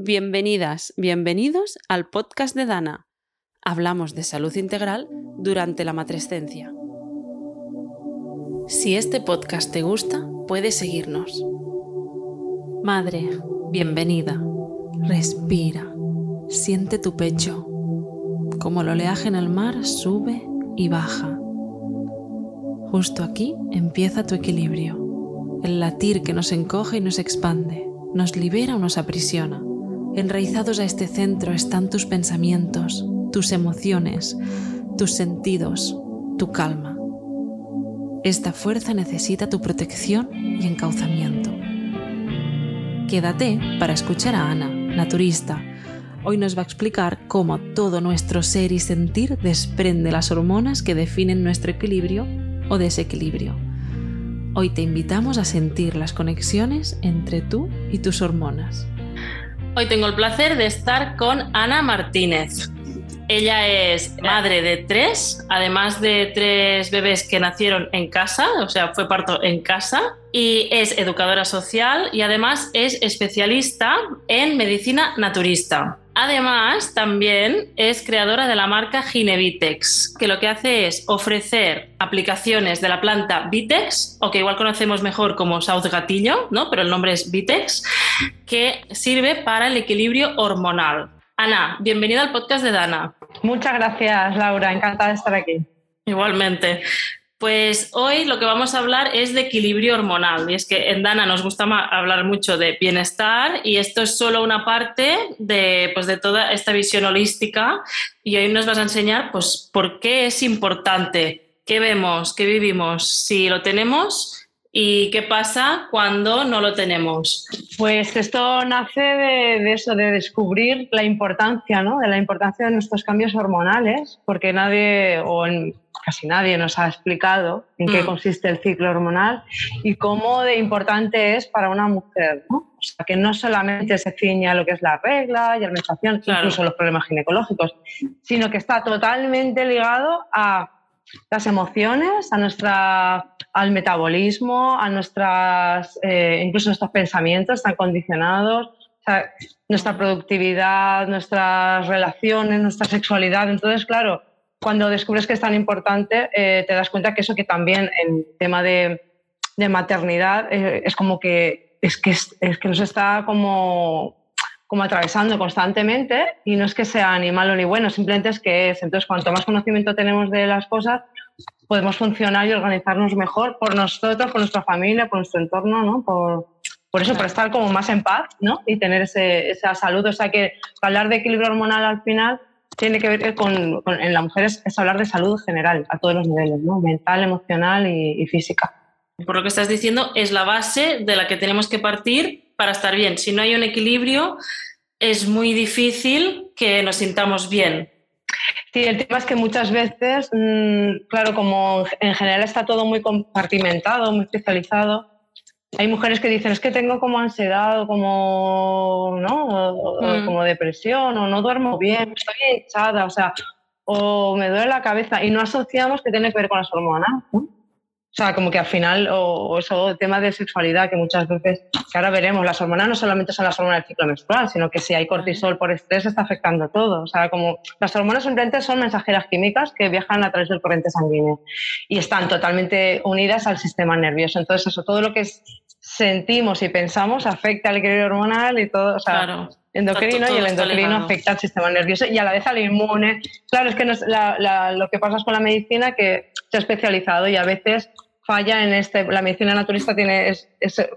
Bienvenidas, bienvenidos al podcast de Dana. Hablamos de salud integral durante la matrescencia. Si este podcast te gusta, puedes seguirnos. Madre, bienvenida. Respira. Siente tu pecho. Como el oleaje en el mar sube y baja. Justo aquí empieza tu equilibrio. El latir que nos encoge y nos expande, nos libera o nos aprisiona. Enraizados a este centro están tus pensamientos, tus emociones, tus sentidos, tu calma. Esta fuerza necesita tu protección y encauzamiento. Quédate para escuchar a Ana, naturista. Hoy nos va a explicar cómo todo nuestro ser y sentir desprende las hormonas que definen nuestro equilibrio o desequilibrio. Hoy te invitamos a sentir las conexiones entre tú y tus hormonas. Hoy tengo el placer de estar con Ana Martínez. Ella es madre de tres, además de tres bebés que nacieron en casa, o sea, fue parto en casa, y es educadora social y además es especialista en medicina naturista. Además, también es creadora de la marca Ginevitex, que lo que hace es ofrecer aplicaciones de la planta Vitex, o que igual conocemos mejor como South Gatillo, ¿no? pero el nombre es Vitex, que sirve para el equilibrio hormonal. Ana, bienvenida al podcast de Dana. Muchas gracias, Laura. Encantada de estar aquí. Igualmente. Pues hoy lo que vamos a hablar es de equilibrio hormonal. Y es que en Dana nos gusta hablar mucho de bienestar y esto es solo una parte de, pues, de toda esta visión holística. Y hoy nos vas a enseñar pues, por qué es importante, qué vemos, qué vivimos, si lo tenemos ¿Y qué pasa cuando no lo tenemos? Pues esto nace de, eso, de descubrir la importancia, ¿no? De la importancia de nuestros cambios hormonales, porque nadie, o casi nadie nos ha explicado en qué mm. consiste el ciclo hormonal y cómo de importante es para una mujer, ¿no? O sea, que no solamente se ciña a lo que es la regla y la menstruación, incluso los problemas ginecológicos, sino que está totalmente ligado a las emociones, a nuestra, al metabolismo, a nuestras, eh, incluso nuestros pensamientos están condicionados, nuestra productividad, nuestras relaciones, nuestra sexualidad. Entonces, claro, cuando descubres que es tan importante, eh, te das cuenta que eso que también en tema de, de maternidad eh, es como que es que, es que nos está como como atravesando constantemente y no es que sea ni malo ni bueno, simplemente es que es. Entonces, cuanto más conocimiento tenemos de las cosas, podemos funcionar y organizarnos mejor por nosotros, por nuestra familia, por nuestro entorno, ¿no? Por, por eso, por estar como más en paz, ¿no? Y tener ese, esa salud. O sea que hablar de equilibrio hormonal al final tiene que ver con, en la mujer es, hablar de salud general, a todos los niveles, ¿no? Mental, emocional y, y física. Por lo que estás diciendo, es la base de la que tenemos que partir para estar bien. Si no hay un equilibrio, es muy difícil que nos sintamos bien. Sí, el tema es que muchas veces, mm, claro, como en general está todo muy compartimentado, muy especializado, hay mujeres que dicen es que tengo como ansiedad o como, ¿no? Mm. como depresión o no duermo bien, estoy hinchada, o sea, o me duele la cabeza y no asociamos que tiene que ver con las hormonas. ¿no? O sea, como que al final, o, eso, el tema de sexualidad, que muchas veces, que ahora veremos, las hormonas no solamente son las hormonas del ciclo menstrual, sino que si hay cortisol por estrés está afectando todo. O sea, como las hormonas simplemente son mensajeras químicas que viajan a través del corriente sanguíneo y están totalmente unidas al sistema nervioso. Entonces, eso, todo lo que sentimos y pensamos afecta al equilibrio hormonal y todo, o sea, endocrino y el endocrino afecta al sistema nervioso y a la vez al inmune. Claro, es que lo que pasa con la medicina que se ha especializado y a veces falla en este, la medicina naturista tiene es,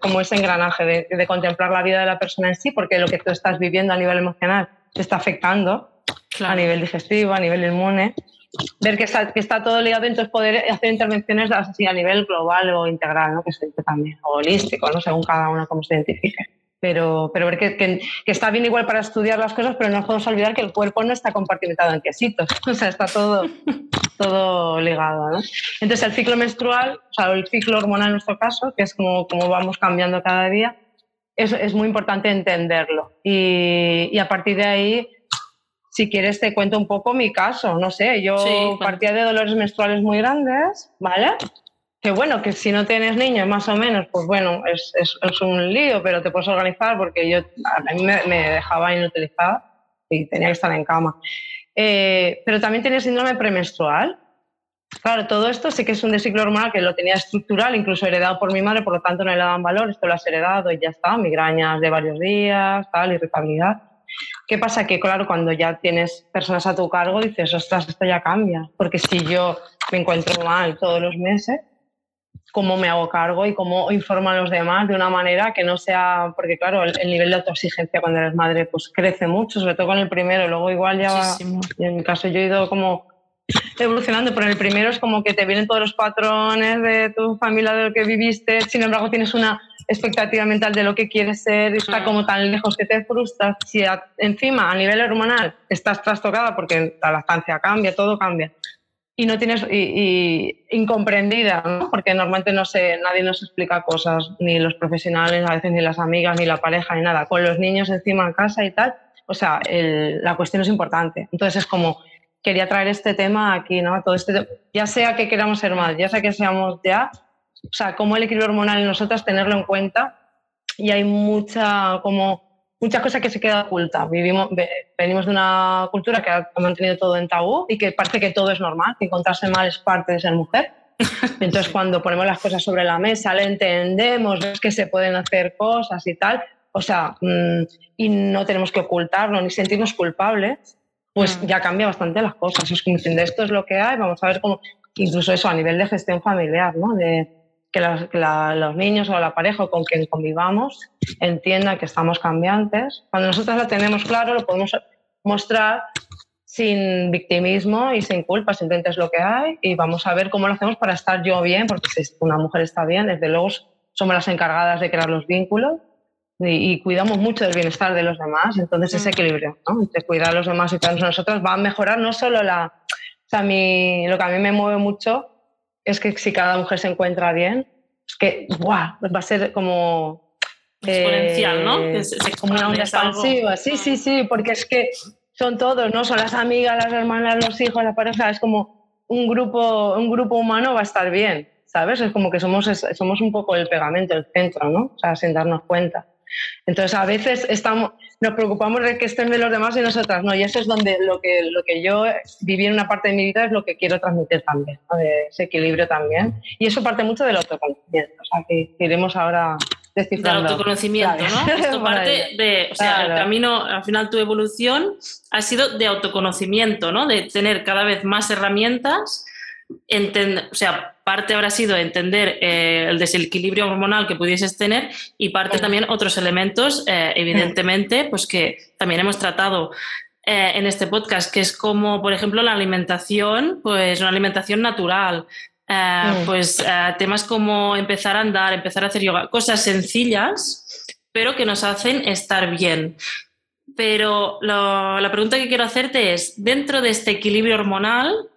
como ese engranaje de, contemplar la vida de la persona en sí, porque lo que tú estás viviendo a nivel emocional te está afectando a nivel digestivo, a nivel inmune. Ver que está, que está todo ligado, entonces poder hacer intervenciones así a nivel global o integral, ¿no? que se dice también, o holístico, ¿no? según cada uno cómo se identifique pero, pero ver que, que, está bien igual para estudiar las cosas, pero no podemos olvidar que el cuerpo no está compartimentado en quesitos, o sea, está todo, todo ligado. ¿no? Entonces, el ciclo menstrual, o sea, el ciclo hormonal en nuestro caso, que es como, como vamos cambiando cada día, es, es muy importante entenderlo. Y, y, a partir de ahí, si quieres, te cuento un poco mi caso. No sé, yo partía de dolores menstruales muy grandes, ¿vale? Que bueno, que si no tienes niños más o menos, pues bueno, es, es, un lío, pero te puedes organizar porque yo a mí me, me dejaba inutilizada y tenía que estar en cama. Eh, pero también tenía síndrome premenstrual. Claro, todo esto sí que es un desciclo hormonal que lo tenía estructural, incluso heredado por mi madre, por lo tanto no le daban valor, esto lo has heredado y ya está, migrañas de varios días, tal, irritabilidad. ¿Qué pasa? Que claro, cuando ya tienes personas a tu cargo, dices, ostras, esto ya cambia, porque si yo me encuentro mal todos los meses, ¿cómo me hago cargo y cómo informo a los demás de una manera que no sea, porque claro, el, nivel de autoexigencia cuando eres madre pues crece mucho, sobre todo con el primero, luego igual ya va, en mi caso yo he ido como evolucionando, pero en el primero es como que te vienen todos los patrones de tu familia, de lo que viviste, sin embargo tienes una expectativa mental de lo que quieres ser y está como tan lejos que te frustras. Si encima a nivel hormonal estás trastocada porque la lactancia cambia, todo cambia, y no tienes y, incomprendida, porque normalmente no sé, nadie nos explica cosas, ni los profesionales, a veces ni las amigas, ni la pareja, ni nada, con los niños encima en casa y tal. O sea, la cuestión es importante. Entonces es como, quería traer este tema aquí, ¿no? Todo este, ya sea que queramos ser más, ya sea que seamos ya, o sea, como el equilibrio hormonal en nosotras, tenerlo en cuenta. Y hay mucha, como, muchas cosas que se quedan ocultas. Vivimos, venimos de una cultura que ha mantenido todo en tabú y que parece que todo es normal, que encontrarse mal es parte de ser mujer. Entonces, cuando ponemos las cosas sobre la mesa, le entendemos, que se pueden hacer cosas y tal, o sea, mm, y no tenemos que ocultarlo ni sentirnos culpables, pues mm. ya cambia bastante las cosas. Es como diciendo, esto es lo que hay, vamos a ver cómo, incluso eso a nivel de gestión familiar, ¿no? De, que, los niños o la pareja con quien convivamos entiendan que estamos cambiantes. Cuando nosotros lo tenemos claro, lo podemos mostrar sin victimismo y sin culpa, simplemente es lo que hay y vamos a ver cómo lo hacemos para estar yo bien, porque si una mujer está bien, desde luego somos las encargadas de crear los vínculos y, cuidamos mucho del bienestar de los demás, entonces ese mm. equilibrio, ¿no? Entre cuidar a los demás y cuidarnos a nosotros va a mejorar no solo la... O sea, mi, lo que a mí me mueve mucho es que si cada mujer se encuentra bien, es que ¡buah! va a ser como... Exponencial, ¿no? Eh, como una onda expansiva. Sí, sí, sí, porque es que son todos, ¿no? Son las amigas, las hermanas, los hijos, la pareja, es como un grupo, un grupo humano va a estar bien, ¿sabes? Es como que somos, somos un poco el pegamento, el centro, ¿no? O sea, sin darnos cuenta. Entonces, a veces estamos, nos preocupamos de que estén de los demás y nosotras no. Y eso es donde lo que, lo que yo viví en una parte de mi vida es lo que quiero transmitir también, ese equilibrio también. Y eso parte mucho del autoconocimiento. O sea, que iremos ahora descifrando. Del autoconocimiento, ¿no? Esto parte de, o sea, el camino, al final tu evolución ha sido de autoconocimiento, ¿no? De tener cada vez más herramientas entender, o sea, parte habrá sido entender eh, el desequilibrio hormonal que pudieses tener y parte también otros elementos, eh, evidentemente, pues que también hemos tratado eh, en este podcast, que es como, por ejemplo, la alimentación, pues una alimentación natural, pues temas como empezar a andar, empezar a hacer yoga, cosas sencillas, pero que nos hacen estar bien. Pero la pregunta que quiero hacerte es, dentro de este equilibrio hormonal,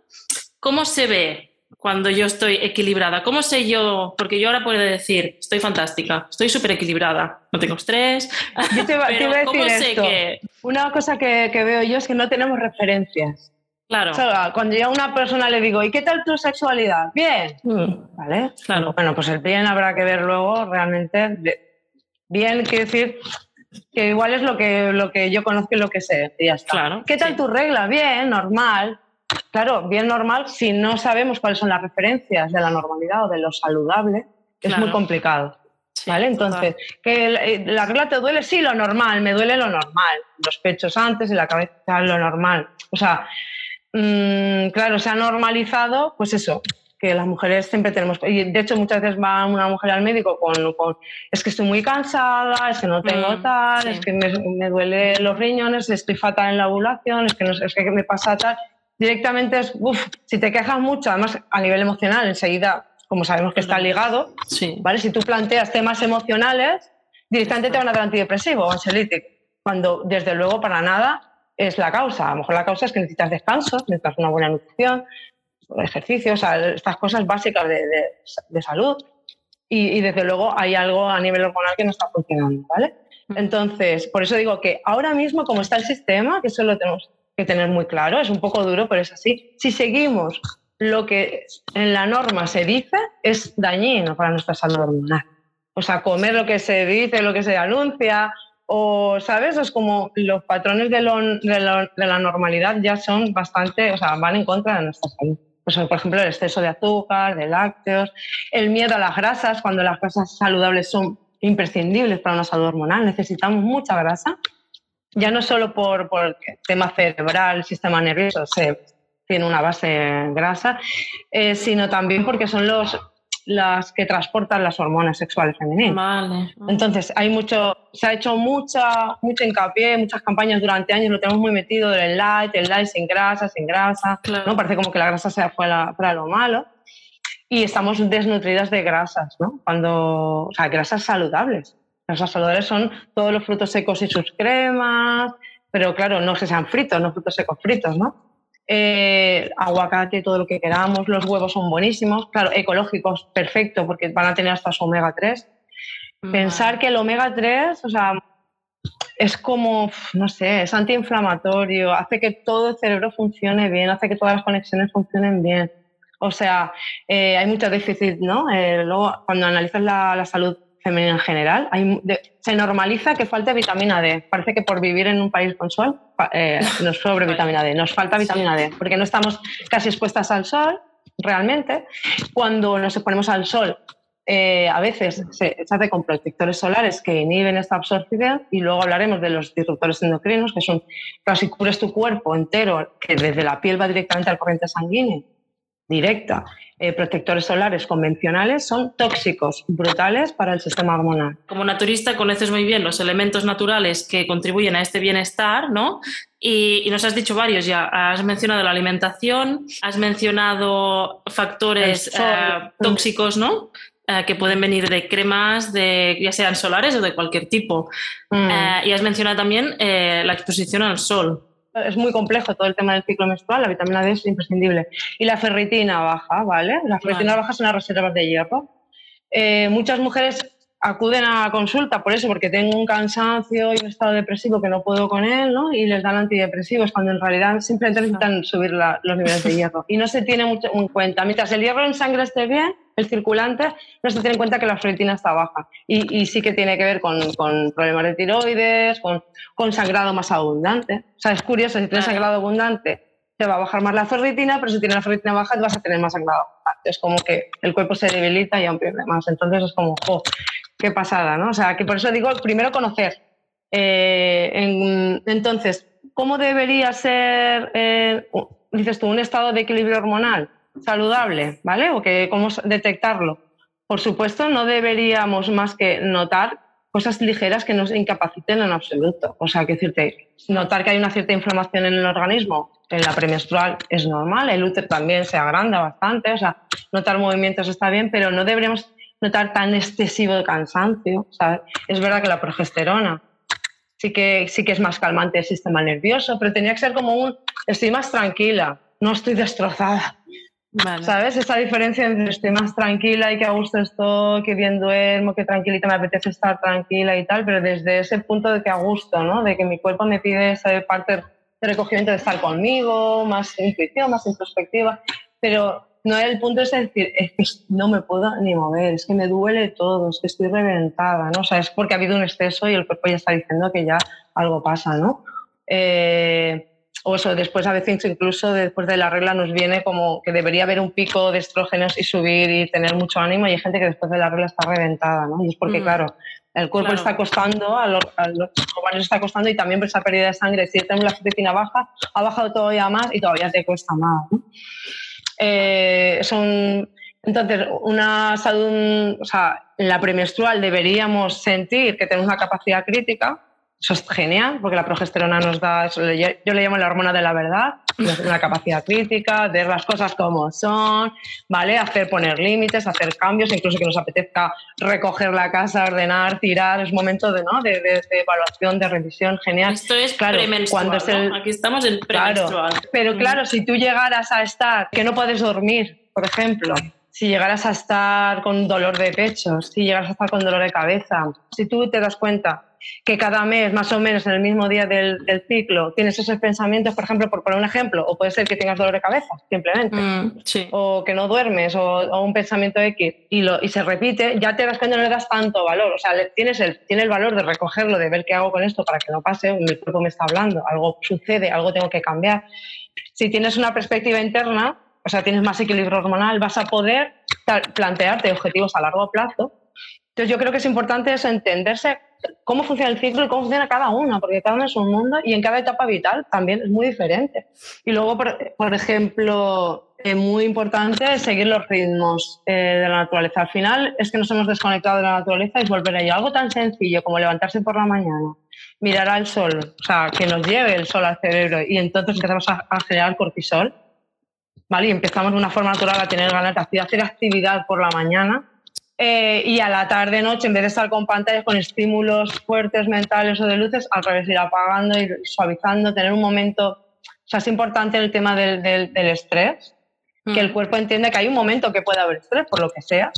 ¿Cómo se ve cuando yo estoy equilibrada? ¿Cómo sé yo? Porque yo ahora puedo decir, estoy fantástica, estoy súper equilibrada, no tengo estrés. Yo te, pero a decir ¿cómo sé que... Una cosa que, veo yo es que no tenemos referencias. Claro. cuando yo a una persona le digo, ¿y qué tal tu sexualidad? Bien. Mm. ¿Vale? Claro. Bueno, pues el bien habrá que ver luego realmente. Bien quiere decir que igual es lo que, lo que yo conozco y lo que sé. Y ya está. Claro, ¿Qué tal tu regla? Bien, normal. Claro, bien normal, si no sabemos cuáles son las referencias de la normalidad o de lo saludable, es muy complicado. ¿Vale? Entonces, que eh, la regla te duele, sí, lo normal, me duele lo normal. Los pechos antes y la cabeza, lo normal. O sea, mm, claro, se ha normalizado, pues eso, que las mujeres siempre tenemos. Y de hecho, muchas veces va una mujer al médico con. es que estoy muy cansada, es que no tengo mm, tal, es que me, me, duele los riñones, estoy fatal en la ovulación, es que, no, es que me pasa tal directamente es, uff, si te quejas mucho, además a nivel emocional, enseguida, como sabemos que está ligado, ¿vale? Si tú planteas temas emocionales, directamente te van a dar antidepresivo o ansiolítico, cuando desde luego para nada es la causa. A lo mejor la causa es que necesitas descanso, necesitas una buena nutrición, ejercicio, o sea, estas cosas básicas de, de, salud. Y, y, desde luego hay algo a nivel hormonal que no está funcionando, ¿vale? Entonces, por eso digo que ahora mismo, como está el sistema, que eso lo tenemos que tener muy claro, es un poco duro, pero es así. Si seguimos lo que en la norma se dice es dañino para nuestra salud hormonal. O sea, comer lo que se dice, lo que se anuncia, o, ¿sabes? Es como los patrones de, la normalidad ya son bastante, o sea, van en contra de nuestra salud. Pues, por ejemplo, el exceso de azúcar, de lácteos, el miedo a las grasas, cuando las grasas saludables son imprescindibles para una salud hormonal. Necesitamos mucha grasa, ya no solo por, por el tema cerebral, sistema nervioso, se, tiene una base grasa, eh, sino también porque son los, las que transportan las hormonas sexuales femeninas. Vale. Entonces, hay mucho, se ha hecho mucha, mucho hincapié, muchas campañas durante años, lo tenemos muy metido del light, el light sin grasa, sin grasa, ¿no? Parece como que la grasa sea fuera, para lo malo. Y estamos desnutridas de grasas, ¿no? Cuando, o sea, grasas saludables. Grasas saludables son todos los frutos secos y sus cremas, pero claro, no que sean fritos, no frutos secos fritos, ¿no? Eh, aguacate, todo lo que queramos, los huevos son buenísimos, claro, ecológicos, perfecto, porque van a tener hasta su omega 3. Pensar que el omega 3, o sea, es como, no sé, es antiinflamatorio, hace que todo el cerebro funcione bien, hace que todas las conexiones funcionen bien. O sea, eh, hay mucho déficit, ¿no? Eh, luego, cuando analizas la, la salud femenina en general. se normaliza que falte vitamina D. Parece que por vivir en un país con sol eh, nos sobre vitamina D. Nos falta vitamina D porque no estamos casi expuestas al sol realmente. Cuando nos exponemos al sol, eh, a veces se, hace con protectores solares que inhiben esta absorción y luego hablaremos de los disruptores endocrinos, que son casi cubres tu cuerpo entero, que desde la piel va directamente al corriente sanguínea directa, eh, protectores solares convencionales son tóxicos, brutales para el sistema hormonal. Como naturista conoces muy bien los elementos naturales que contribuyen a este bienestar, ¿no? Y, nos has dicho varios ya. Has mencionado la alimentación, has mencionado factores eh, tóxicos, ¿no? Eh, que pueden venir de cremas, de, ya sean solares o de cualquier tipo. Mm. y has mencionado también la exposición al sol es muy complejo todo el tema del ciclo menstrual, la vitamina D es imprescindible. Y la ferritina baja, ¿vale? La ferritina baja son las reservas de hierro. Eh, muchas mujeres acuden a consulta por eso, porque tengo un cansancio y un estado depresivo que no puedo con él, ¿no? Y les dan antidepresivos, cuando en realidad simplemente necesitan subir los niveles de hierro. Y no se tiene mucho en cuenta. Mientras el hierro en sangre esté bien, el circulante, no se tiene en cuenta que la ferritina está baja. Y, sí que tiene que ver con, problemas de tiroides, con, sangrado más abundante. O sea, es curioso, si tienes sangrado abundante, te va a bajar más la ferritina, pero si tienes la ferritina baja, te vas a tener más sangrado. Es como que el cuerpo se debilita y pierde más. Entonces es como, oh, qué pasada, ¿no? O sea, que por eso digo, primero conocer. Eh, entonces, ¿cómo debería ser, eh, dices tú, un estado de equilibrio hormonal? saludable, ¿vale? O que cómo detectarlo. Por supuesto, no deberíamos más que notar cosas ligeras que nos incapaciten en absoluto. O sea, que decirte, notar que hay una cierta inflamación en el organismo en la premenstrual es normal, el útero también se agranda bastante, o sea, notar movimientos está bien, pero no deberíamos notar tan excesivo de cansancio. Sea, es verdad que la progesterona sí que, sí que es más calmante del sistema nervioso, pero tenía que ser como un, estoy más tranquila, no estoy destrozada. ¿Sabes? Esa diferencia entre estoy más tranquila y que a gusto estoy, que bien duermo, que tranquilita me apetece estar tranquila y tal, pero desde ese punto de que a gusto, ¿no? De que mi cuerpo me pide esa parte de recogimiento de estar conmigo, más intuición, más introspectiva, pero no el punto es decir, es que no me puedo ni mover, es que me duele todo, es que estoy reventada, ¿no? O sea, es porque ha habido un exceso y el cuerpo ya está diciendo que ya algo pasa, ¿no? Eh, o eso, después a veces incluso después de la regla nos viene como que debería haber un pico de estrógenos y subir y tener mucho ánimo y hay gente que después de la regla está reventada, ¿no? Y es porque, mm. claro, el cuerpo está costando, a los, ovarios está costando y también por esa pérdida de sangre, si tenemos la ferritina baja, ha bajado todavía más y todavía te cuesta más. Eh, son, entonces, una salud, o sea, en la premenstrual deberíamos sentir que tenemos una capacidad crítica, eso es genial, porque la progesterona nos da, yo, le llamo la hormona de la verdad, una capacidad crítica, ver las cosas como son, ¿vale? Hacer, poner límites, hacer cambios, incluso que nos apetezca recoger la casa, ordenar, tirar, es momento de, ¿no? de, evaluación, de revisión, genial. Esto es claro, cuando es el, Aquí estamos en premenstrual. pero claro, si tú llegaras a estar, que no puedes dormir, por ejemplo, si llegaras a estar con dolor de pecho, si llegaras a estar con dolor de cabeza, si tú te das cuenta que cada mes, más o menos en el mismo día del, ciclo, tienes esos pensamientos, por ejemplo, por poner un ejemplo, o puede ser que tengas dolor de cabeza, simplemente, mm, o que no duermes, o, un pensamiento X, y, lo, y se repite, ya te das cuenta no le das tanto valor. O sea, tienes el, tiene el valor de recogerlo, de ver qué hago con esto para que no pase, mi cuerpo me está hablando, algo sucede, algo tengo que cambiar. Si tienes una perspectiva interna, o sea, tienes más equilibrio hormonal, vas a poder plantearte objetivos a largo plazo. Entonces yo creo que es importante eso, entenderse cómo funciona el ciclo y cómo funciona cada uno, porque cada uno es un mundo y en cada etapa vital también es muy diferente. Y luego, por, ejemplo, es muy importante seguir los ritmos eh, de la naturaleza. Al final es que nos hemos desconectado de la naturaleza y volver a ello. Algo tan sencillo como levantarse por la mañana, mirar al sol, o sea, que nos lleve el sol al cerebro y entonces empezamos a, a generar cortisol, ¿vale? Y empezamos de una forma natural a tener ganas de hacer actividad por la mañana eh, y a la tarde, noche, en vez de estar con pantallas con estímulos fuertes mentales o de luces, al revés, ir apagando, ir suavizando, tener un momento. O sea, es importante el tema del, del, estrés, que el mm. cuerpo entiende que hay un momento que puede haber estrés, por lo que sea,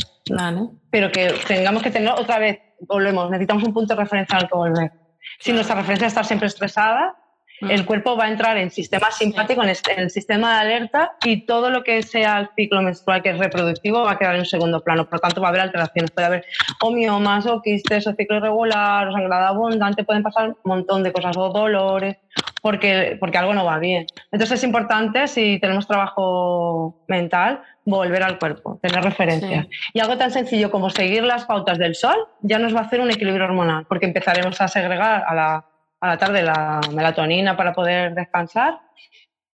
pero que tengamos que tener otra vez, volvemos, necesitamos un punto de referencia al que volver. Si nuestra referencia es estar siempre estresada, el cuerpo va a entrar en sistema simpático, en, el sistema de alerta, y todo lo que sea el ciclo menstrual que es reproductivo va a quedar en segundo plano. Por lo tanto, va a haber alteraciones. Puede haber o miomas, o quistes, o ciclo irregular, o sangrado abundante, pueden pasar un montón de cosas, o dolores, porque, porque algo no va bien. Entonces, es importante, si tenemos trabajo mental, volver al cuerpo, tener referencias. Y algo tan sencillo como seguir las pautas del sol ya nos va a hacer un equilibrio hormonal, porque empezaremos a segregar a la a la tarde la melatonina para poder descansar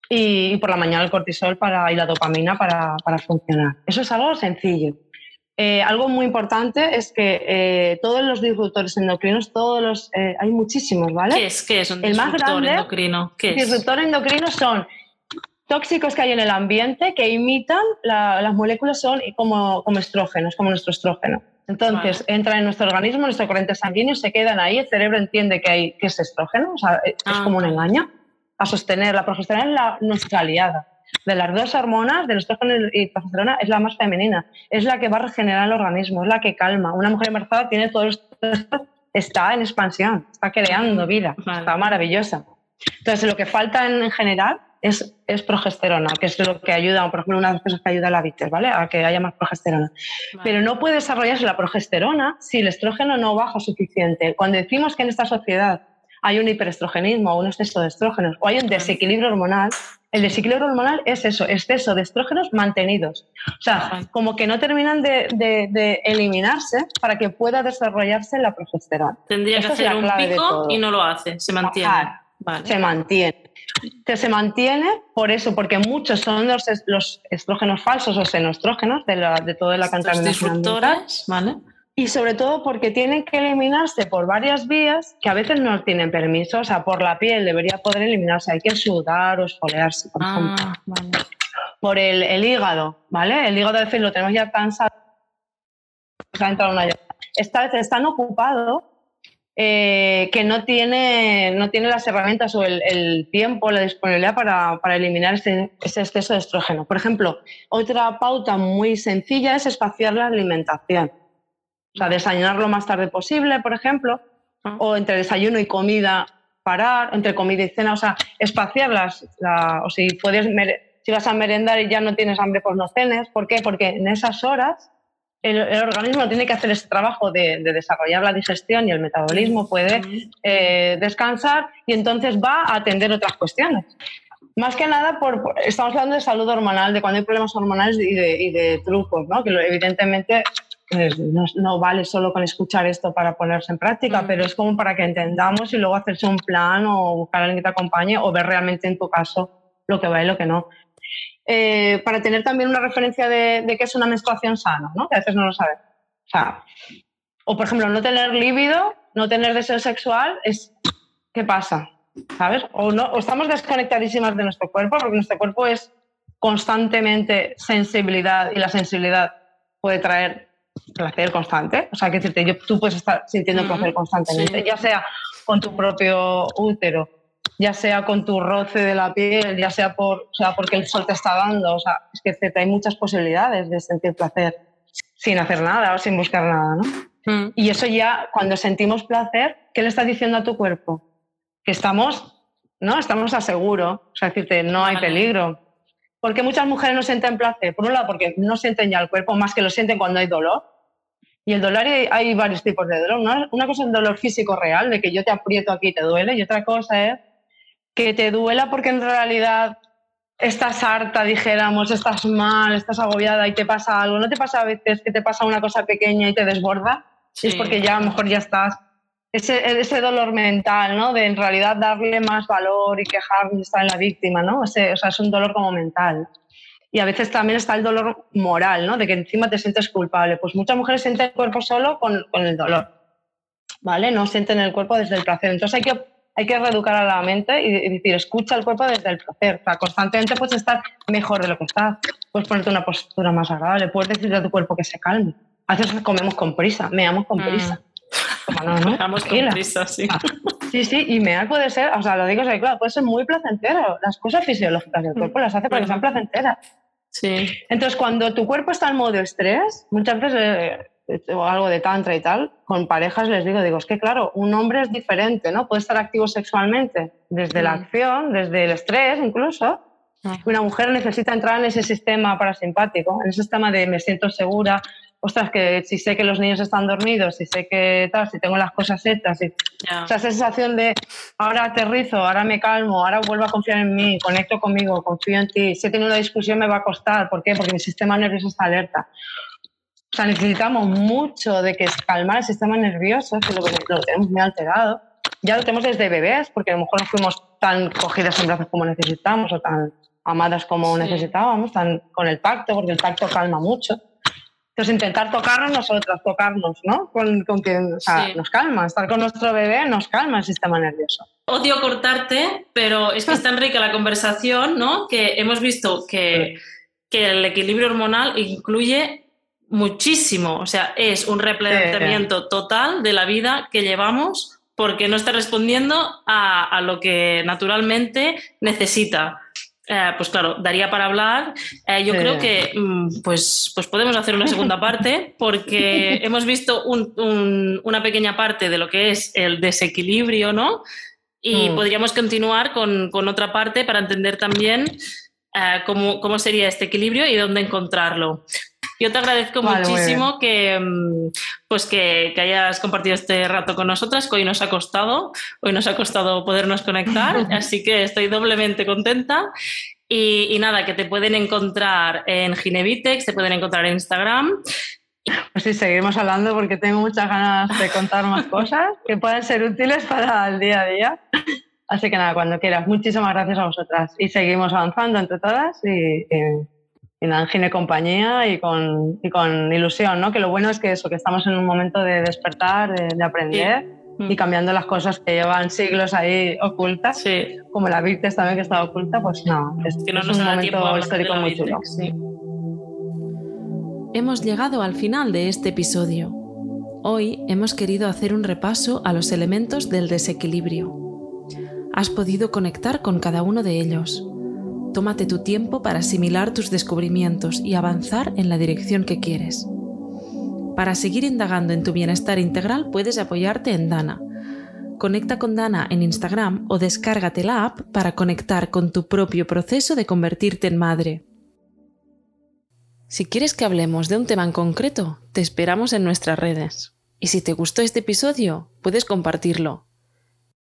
y, por la mañana el cortisol para, y la dopamina para, para funcionar. Eso es algo sencillo. Eh, algo muy importante es que eh, todos los disruptores endocrinos, todos los, eh, hay muchísimos, ¿vale? ¿Qué es? ¿Qué es un disruptor endocrino? ¿Qué disruptor endocrino son tóxicos que hay en el ambiente que imitan las moléculas son como, como estrógenos, como nuestro estrógeno. Entonces, entra en nuestro organismo, nuestro corriente sanguíneo, se quedan ahí, el cerebro entiende que, hay, que es estrógeno, o sea, es ah, como un engaño, a sostener. La progesterona es la, nuestra aliada. De las dos hormonas, del estrógeno y progesterona, es la más femenina, es la que va a regenerar el organismo, es la que calma. Una mujer embarazada tiene todo esto, está en expansión, está creando vida, está maravillosa. Entonces, lo que falta en general es, es, progesterona, que es lo que ayuda, por ejemplo, una de las cosas que ayuda a la vites, ¿vale? A que haya más progesterona. Pero no puede desarrollarse la progesterona si el estrógeno no baja suficiente. Cuando decimos que en esta sociedad hay un hiperestrogenismo o un exceso de estrógenos o hay un desequilibrio hormonal, el desequilibrio hormonal es eso, exceso de estrógenos mantenidos. O sea, como que no terminan de, de, eliminarse para que pueda desarrollarse la progesterona. Tendría que hacer un pico y no lo hace, se mantiene. Se mantiene que se mantiene por eso, porque muchos son los, los estrógenos falsos o xenostrógenos de, la, de toda la contaminación ¿vale? Y sobre todo porque tienen que eliminarse por varias vías que a veces no tienen permiso. O sea, por la piel debería poder eliminarse. Hay que sudar o esfoliarse, por ah, ejemplo. Por el, el, hígado, ¿vale? El hígado a veces lo tenemos ya cansado. Esta vez están ocupados eh, que no tiene, no tiene las herramientas o el, tiempo, la disponibilidad para, para eliminar ese, exceso de estrógeno. Por ejemplo, otra pauta muy sencilla es espaciar la alimentación. O sea, desayunar lo más tarde posible, por ejemplo, o entre desayuno y comida parar, entre comida y cena, o sea, espaciarlas. o si, puedes, si vas a merendar y ya no tienes hambre, pues no cenes. ¿Por qué? Porque en esas horas el, organismo tiene que hacer ese trabajo de, desarrollar la digestión y el metabolismo puede eh, descansar y entonces va a atender otras cuestiones. Más que nada, por, estamos hablando de salud hormonal, de cuando hay problemas hormonales y de, trucos, ¿no? que evidentemente pues, no, vale solo con escuchar esto para ponerse en práctica, pero es como para que entendamos y luego hacerse un plan o buscar a alguien que te acompañe o ver realmente en tu caso lo que va y lo que no. Eh, para tener también una referencia de, de qué es una menstruación sana, ¿no? que a veces no lo sabes. O, sea, o por ejemplo, no tener líbido, no tener deseo sexual, es ¿qué pasa? ¿Sabes? O, no, o estamos desconectadísimas de nuestro cuerpo, porque nuestro cuerpo es constantemente sensibilidad y la sensibilidad puede traer placer constante. O sea, que decirte, tú puedes estar sintiendo placer constantemente, ya sea con tu propio útero ya sea con tu roce de la piel, ya sea, por, o sea porque el sol te está dando. O sea, es que hay muchas posibilidades de sentir placer sin hacer nada o sin buscar nada, ¿no? Mm. Y eso ya, cuando sentimos placer, ¿qué le estás diciendo a tu cuerpo? Que estamos, ¿no? Estamos a seguro. O sea, decirte, no hay peligro. Porque muchas mujeres no sienten placer. Por un lado, porque no sienten ya el cuerpo, más que lo sienten cuando hay dolor. Y el dolor hay, varios tipos de dolor. Una cosa es el dolor físico real, de que yo te aprieto aquí y te duele, y otra cosa es que te duela porque en realidad estás harta, dijéramos, estás mal, estás agobiada y te pasa algo. ¿No te pasa a veces que te pasa una cosa pequeña y te desborda? Sí. Es porque ya a lo mejor ya estás. Ese, ese dolor mental, ¿no? De en realidad darle más valor y quejarme y estar en la víctima, ¿no? Ese, o sea, es un dolor como mental. Y a veces también está el dolor moral, ¿no? De que encima te sientes culpable. Pues muchas mujeres sienten el cuerpo solo con, con el dolor, ¿vale? No sienten el cuerpo desde el placer. Entonces hay que hay que reeducar a la mente y, decir, escucha el cuerpo desde el placer. O sea, constantemente puedes estar mejor de lo que estás. Puedes ponerte una postura más agradable. Puedes decirle a tu cuerpo que se calme. A veces comemos con prisa, meamos con mm. prisa. no, ¿no? Meamos con prisa, sí. Ah, sí, sí, y mear puede ser, o sea, lo digo, claro, puede ser muy placentero. Las cosas fisiológicas del cuerpo las hace para que sean placenteras. Sí. Entonces, cuando tu cuerpo está en modo estrés, muchas veces eh, o algo de tantra y tal, con parejas les digo, digo, es que claro, un hombre es diferente, ¿no? Puede estar activo sexualmente desde la mm. acción, desde el estrés incluso. Ah. Una mujer necesita entrar en ese sistema parasimpático, en ese sistema de me siento segura, ostras, que si sé que los niños están dormidos, si sé que tal, si tengo las cosas hechas, o sea, esa sensación de ahora aterrizo, ahora me calmo, ahora vuelvo a confiar en mí, conecto conmigo, confío en ti, si he tenido una discusión me va a costar, ¿por qué? Porque mi sistema nervioso está alerta. O sea, necesitamos mucho de que calmar el sistema nervioso, que lo, lo tenemos muy alterado. Ya lo tenemos desde bebés, porque a lo mejor no fuimos tan cogidas en brazos como necesitamos o tan amadas como necesitábamos, tan con el tacto, porque el tacto calma mucho. Entonces, intentar tocarnos nosotras, tocarnos, ¿no? Con, con que o sea, nos calma. Estar con nuestro bebé nos calma el sistema nervioso. Odio cortarte, pero es que es tan rica la conversación, ¿no? Que hemos visto que, que el equilibrio hormonal incluye muchísimo. O sea, es un replanteamiento total de la vida que llevamos porque no está respondiendo a, lo que naturalmente necesita. Eh, pues claro, daría para hablar. Eh, yo creo que mm, pues, pues podemos hacer una segunda parte porque hemos visto una pequeña parte de lo que es el desequilibrio, ¿no? Y mm. podríamos continuar con, otra parte para entender también eh, cómo, cómo, sería este equilibrio y dónde encontrarlo. Yo te agradezco muchísimo que, mm, pues que, hayas compartido este rato con nosotras, que hoy nos ha costado, hoy nos ha costado podernos conectar, así que estoy doblemente contenta. Y, nada, que te pueden encontrar en Ginevitex, te pueden encontrar en Instagram. Pues sí, seguimos hablando porque tengo muchas ganas de contar más cosas que puedan ser útiles para el día a día. Así que nada, cuando quieras. Muchísimas gracias a vosotras. Y seguimos avanzando entre todas y y nada, en compañía y con, y con ilusión, ¿no? Que lo bueno es que eso, que estamos en un momento de despertar, de, aprender y cambiando las cosas que llevan siglos ahí ocultas, como la Virtes también que estaba oculta, pues no, es, un momento histórico muy chulo. Hemos llegado al final de este episodio. Hoy hemos querido hacer un repaso a los elementos del desequilibrio. Has podido conectar con cada uno de ellos Tómate tu tiempo para asimilar tus descubrimientos y avanzar en la dirección que quieres. Para seguir indagando en tu bienestar integral puedes apoyarte en Dana. Conecta con Dana en Instagram o descárgate la app para conectar con tu propio proceso de convertirte en madre. Si quieres que hablemos de un tema en concreto, te esperamos en nuestras redes. Y si te gustó este episodio, puedes compartirlo